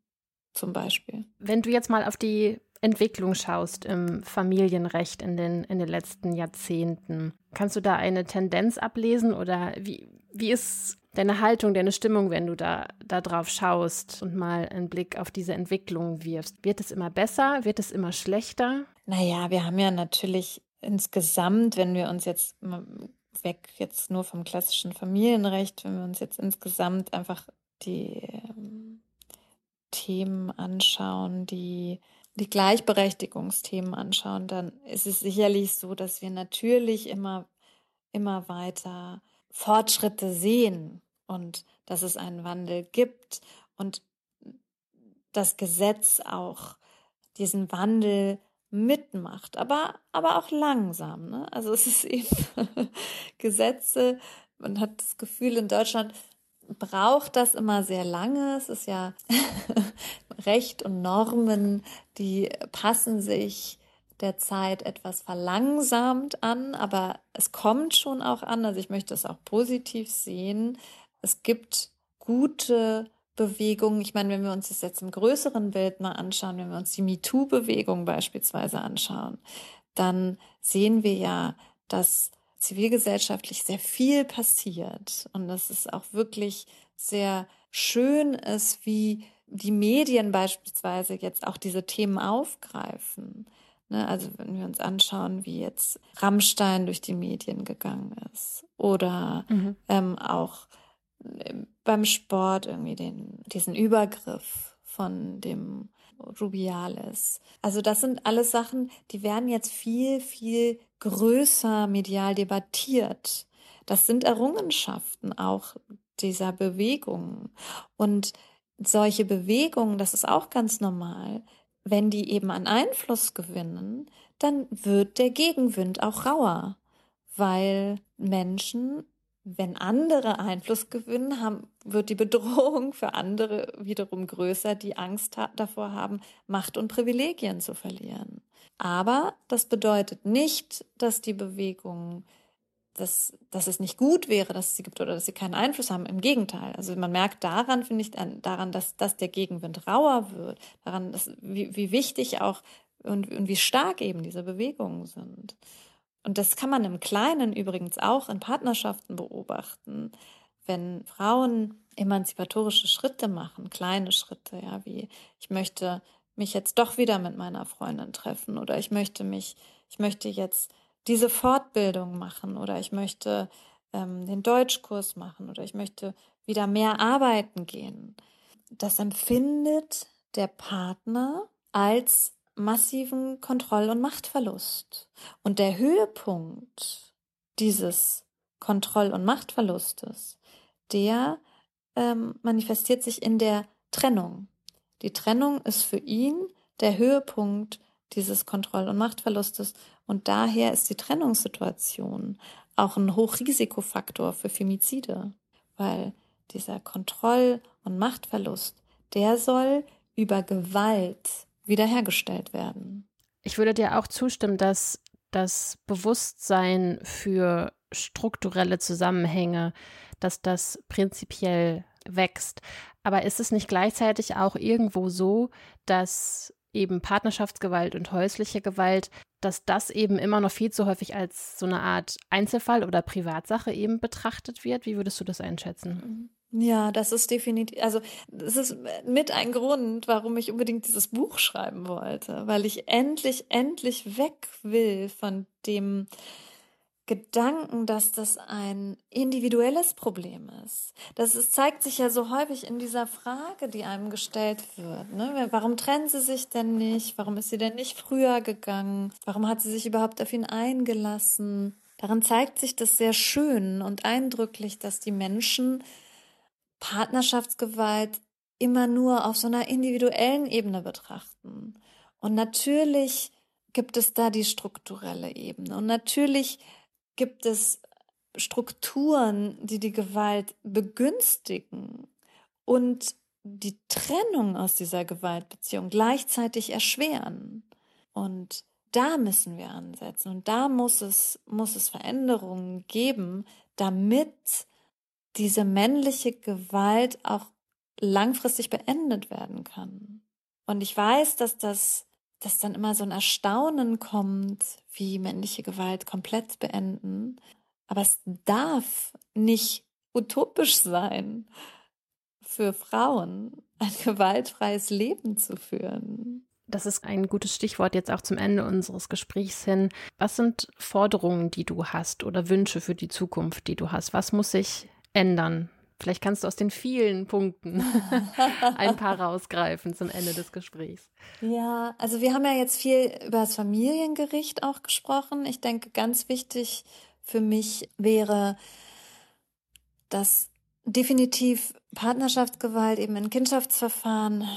zum Beispiel. Wenn du jetzt mal auf die Entwicklung schaust im Familienrecht in den, in den letzten Jahrzehnten, kannst du da eine Tendenz ablesen oder wie, wie ist deine Haltung, deine Stimmung, wenn du da, da drauf schaust und mal einen Blick auf diese Entwicklung wirfst? Wird es immer besser? Wird es immer schlechter? Naja, wir haben ja natürlich insgesamt, wenn wir uns jetzt weg jetzt nur vom klassischen Familienrecht, wenn wir uns jetzt insgesamt einfach die ähm, Themen anschauen, die die Gleichberechtigungsthemen anschauen, dann ist es sicherlich so, dass wir natürlich immer, immer weiter Fortschritte sehen und dass es einen Wandel gibt. Und das Gesetz auch diesen Wandel mitmacht, aber, aber auch langsam. Ne? Also es ist eben <laughs> Gesetze, man hat das Gefühl, in Deutschland braucht das immer sehr lange. Es ist ja <laughs> Recht und Normen, die passen sich der Zeit etwas verlangsamt an, aber es kommt schon auch an. Also ich möchte es auch positiv sehen. Es gibt gute Bewegungen. Ich meine, wenn wir uns das jetzt im größeren Bild mal anschauen, wenn wir uns die MeToo-Bewegung beispielsweise anschauen, dann sehen wir ja, dass zivilgesellschaftlich sehr viel passiert und dass es auch wirklich sehr schön ist, wie die Medien beispielsweise jetzt auch diese Themen aufgreifen. Ne, also wenn wir uns anschauen, wie jetzt Rammstein durch die Medien gegangen ist oder mhm. ähm, auch ähm, beim Sport irgendwie den, diesen Übergriff von dem Rubiales. Also das sind alles Sachen, die werden jetzt viel, viel größer medial debattiert. Das sind Errungenschaften auch dieser Bewegung. Und solche Bewegungen, das ist auch ganz normal, wenn die eben an Einfluss gewinnen, dann wird der Gegenwind auch rauer, weil Menschen, wenn andere Einfluss gewinnen, haben, wird die Bedrohung für andere wiederum größer, die Angst ha davor haben, Macht und Privilegien zu verlieren. Aber das bedeutet nicht, dass die Bewegungen dass, dass es nicht gut wäre, dass es sie gibt oder dass sie keinen Einfluss haben. Im Gegenteil. Also man merkt daran, finde ich, daran, dass, dass der Gegenwind rauer wird, daran, dass, wie, wie wichtig auch und, und wie stark eben diese Bewegungen sind. Und das kann man im Kleinen übrigens auch in Partnerschaften beobachten, wenn Frauen emanzipatorische Schritte machen, kleine Schritte, ja, wie ich möchte mich jetzt doch wieder mit meiner Freundin treffen oder ich möchte mich, ich möchte jetzt diese Fortbildung machen oder ich möchte ähm, den Deutschkurs machen oder ich möchte wieder mehr arbeiten gehen. Das empfindet der Partner als massiven Kontroll- und Machtverlust. Und der Höhepunkt dieses Kontroll- und Machtverlustes, der ähm, manifestiert sich in der Trennung. Die Trennung ist für ihn der Höhepunkt dieses Kontroll- und Machtverlustes und daher ist die Trennungssituation auch ein Hochrisikofaktor für Femizide, weil dieser Kontroll- und Machtverlust, der soll über Gewalt wiederhergestellt werden. Ich würde dir auch zustimmen, dass das Bewusstsein für strukturelle Zusammenhänge, dass das prinzipiell wächst. Aber ist es nicht gleichzeitig auch irgendwo so, dass eben Partnerschaftsgewalt und häusliche Gewalt, dass das eben immer noch viel zu häufig als so eine Art Einzelfall oder Privatsache eben betrachtet wird. Wie würdest du das einschätzen? Ja, das ist definitiv, also das ist mit ein Grund, warum ich unbedingt dieses Buch schreiben wollte, weil ich endlich, endlich weg will von dem Gedanken, dass das ein individuelles Problem ist. Das ist, zeigt sich ja so häufig in dieser Frage, die einem gestellt wird. Ne? Warum trennen sie sich denn nicht? Warum ist sie denn nicht früher gegangen? Warum hat sie sich überhaupt auf ihn eingelassen? Daran zeigt sich das sehr schön und eindrücklich, dass die Menschen Partnerschaftsgewalt immer nur auf so einer individuellen Ebene betrachten. Und natürlich gibt es da die strukturelle Ebene. Und natürlich gibt es Strukturen, die die Gewalt begünstigen und die Trennung aus dieser Gewaltbeziehung gleichzeitig erschweren. Und da müssen wir ansetzen und da muss es, muss es Veränderungen geben, damit diese männliche Gewalt auch langfristig beendet werden kann. Und ich weiß, dass das dass dann immer so ein Erstaunen kommt, wie männliche Gewalt komplett beenden. Aber es darf nicht utopisch sein, für Frauen ein gewaltfreies Leben zu führen. Das ist ein gutes Stichwort jetzt auch zum Ende unseres Gesprächs hin. Was sind Forderungen, die du hast oder Wünsche für die Zukunft, die du hast? Was muss sich ändern? Vielleicht kannst du aus den vielen Punkten <laughs> ein paar rausgreifen zum Ende des Gesprächs. Ja, also wir haben ja jetzt viel über das Familiengericht auch gesprochen. Ich denke, ganz wichtig für mich wäre, dass definitiv Partnerschaftsgewalt eben in Kindschaftsverfahren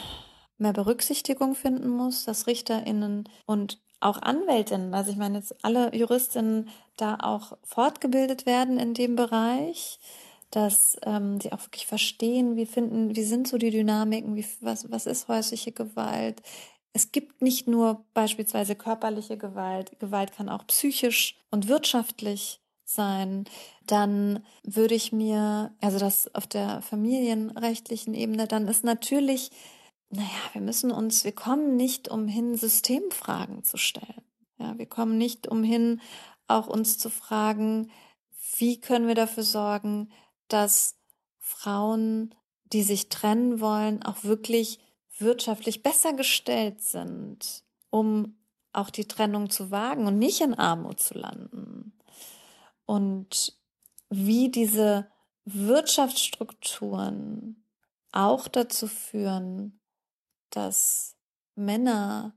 mehr Berücksichtigung finden muss, dass Richterinnen und auch Anwältinnen, also ich meine jetzt alle Juristinnen da auch fortgebildet werden in dem Bereich, dass ähm, sie auch wirklich verstehen, wie finden, wie sind so die Dynamiken, wie, was, was ist häusliche Gewalt. Es gibt nicht nur beispielsweise körperliche Gewalt, Gewalt kann auch psychisch und wirtschaftlich sein. Dann würde ich mir, also das auf der familienrechtlichen Ebene, dann ist natürlich naja, wir müssen uns, wir kommen nicht umhin, Systemfragen zu stellen. Ja, wir kommen nicht umhin, auch uns zu fragen, wie können wir dafür sorgen, dass Frauen, die sich trennen wollen, auch wirklich wirtschaftlich besser gestellt sind, um auch die Trennung zu wagen und nicht in Armut zu landen. Und wie diese Wirtschaftsstrukturen auch dazu führen, dass Männer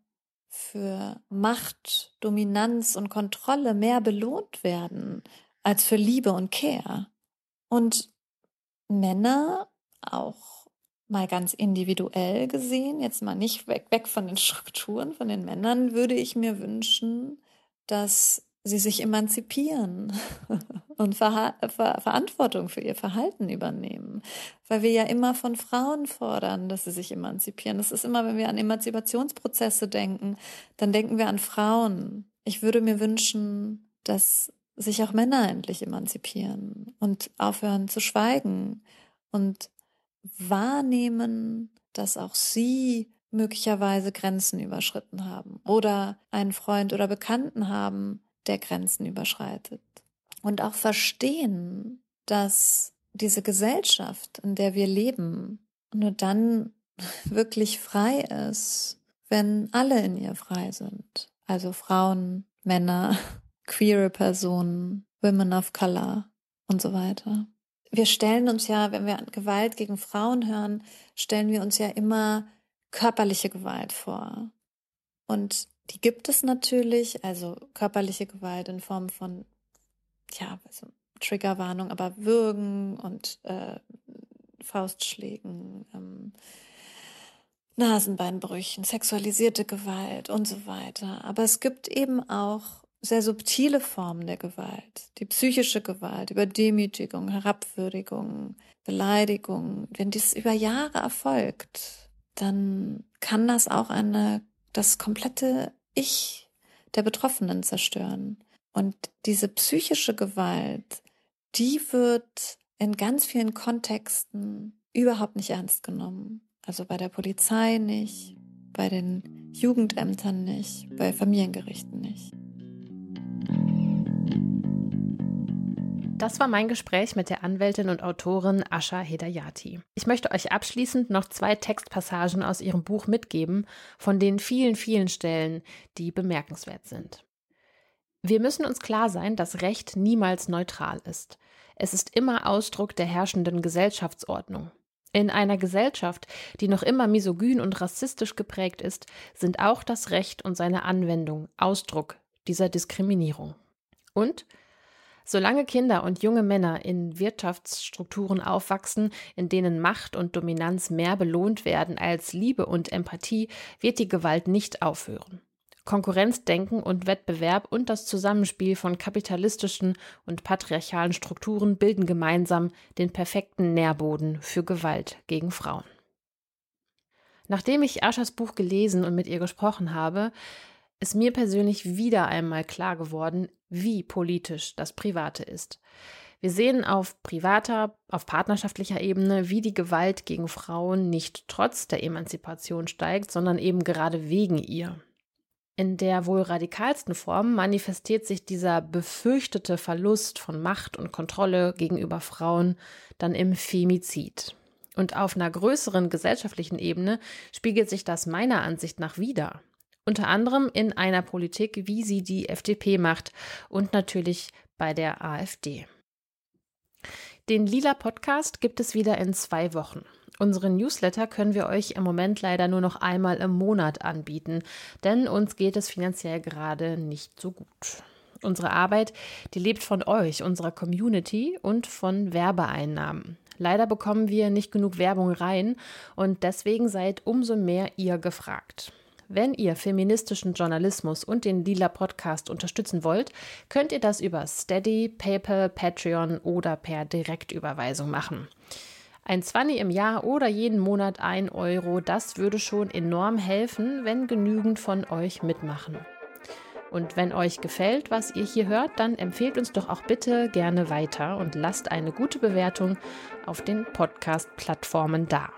für Macht, Dominanz und Kontrolle mehr belohnt werden als für Liebe und Care. Und Männer auch mal ganz individuell gesehen, jetzt mal nicht weg, weg von den Strukturen, von den Männern, würde ich mir wünschen, dass sie sich emanzipieren <laughs> und Ver Ver Verantwortung für ihr Verhalten übernehmen. Weil wir ja immer von Frauen fordern, dass sie sich emanzipieren. Das ist immer, wenn wir an Emanzipationsprozesse denken, dann denken wir an Frauen. Ich würde mir wünschen, dass sich auch Männer endlich emanzipieren und aufhören zu schweigen und wahrnehmen, dass auch sie möglicherweise Grenzen überschritten haben oder einen Freund oder Bekannten haben, der Grenzen überschreitet. Und auch verstehen, dass diese Gesellschaft, in der wir leben, nur dann <laughs> wirklich frei ist, wenn alle in ihr frei sind. Also Frauen, Männer, queere Personen, Women of Color und so weiter. Wir stellen uns ja, wenn wir an Gewalt gegen Frauen hören, stellen wir uns ja immer körperliche Gewalt vor. Und die gibt es natürlich, also körperliche Gewalt in Form von, ja, also Triggerwarnung, aber Würgen und äh, Faustschlägen, ähm, Nasenbeinbrüchen, sexualisierte Gewalt und so weiter. Aber es gibt eben auch sehr subtile Formen der Gewalt, die psychische Gewalt, über Demütigung, Herabwürdigung, Beleidigung. Wenn dies über Jahre erfolgt, dann kann das auch eine, das komplette Ich der Betroffenen zerstören. Und diese psychische Gewalt, die wird in ganz vielen Kontexten überhaupt nicht ernst genommen. Also bei der Polizei nicht, bei den Jugendämtern nicht, bei Familiengerichten nicht. Das war mein Gespräch mit der Anwältin und Autorin Asha Hedayati. Ich möchte euch abschließend noch zwei Textpassagen aus ihrem Buch mitgeben, von den vielen, vielen Stellen, die bemerkenswert sind. Wir müssen uns klar sein, dass Recht niemals neutral ist. Es ist immer Ausdruck der herrschenden Gesellschaftsordnung. In einer Gesellschaft, die noch immer misogyn und rassistisch geprägt ist, sind auch das Recht und seine Anwendung Ausdruck dieser Diskriminierung. Und Solange Kinder und junge Männer in Wirtschaftsstrukturen aufwachsen, in denen Macht und Dominanz mehr belohnt werden als Liebe und Empathie, wird die Gewalt nicht aufhören. Konkurrenzdenken und Wettbewerb und das Zusammenspiel von kapitalistischen und patriarchalen Strukturen bilden gemeinsam den perfekten Nährboden für Gewalt gegen Frauen. Nachdem ich Aschas Buch gelesen und mit ihr gesprochen habe, ist mir persönlich wieder einmal klar geworden, wie politisch das Private ist. Wir sehen auf privater, auf partnerschaftlicher Ebene, wie die Gewalt gegen Frauen nicht trotz der Emanzipation steigt, sondern eben gerade wegen ihr. In der wohl radikalsten Form manifestiert sich dieser befürchtete Verlust von Macht und Kontrolle gegenüber Frauen dann im Femizid. Und auf einer größeren gesellschaftlichen Ebene spiegelt sich das meiner Ansicht nach wieder unter anderem in einer Politik, wie sie die FDP macht und natürlich bei der AfD. Den Lila Podcast gibt es wieder in zwei Wochen. Unseren Newsletter können wir euch im Moment leider nur noch einmal im Monat anbieten, denn uns geht es finanziell gerade nicht so gut. Unsere Arbeit, die lebt von euch, unserer Community und von Werbeeinnahmen. Leider bekommen wir nicht genug Werbung rein und deswegen seid umso mehr ihr gefragt. Wenn ihr feministischen Journalismus und den Lila Podcast unterstützen wollt, könnt ihr das über Steady, PayPal, Patreon oder per Direktüberweisung machen. Ein Zwanni im Jahr oder jeden Monat ein Euro, das würde schon enorm helfen, wenn genügend von euch mitmachen. Und wenn euch gefällt, was ihr hier hört, dann empfehlt uns doch auch bitte gerne weiter und lasst eine gute Bewertung auf den Podcast-Plattformen da.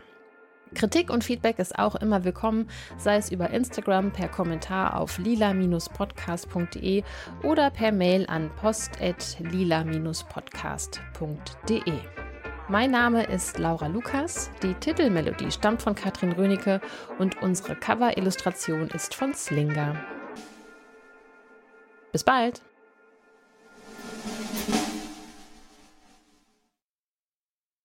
Kritik und Feedback ist auch immer willkommen, sei es über Instagram per Kommentar auf lila-podcast.de oder per Mail an post.lila-podcast.de. Mein Name ist Laura Lukas, die Titelmelodie stammt von Katrin Rönecke und unsere Cover-Illustration ist von Slinger. Bis bald!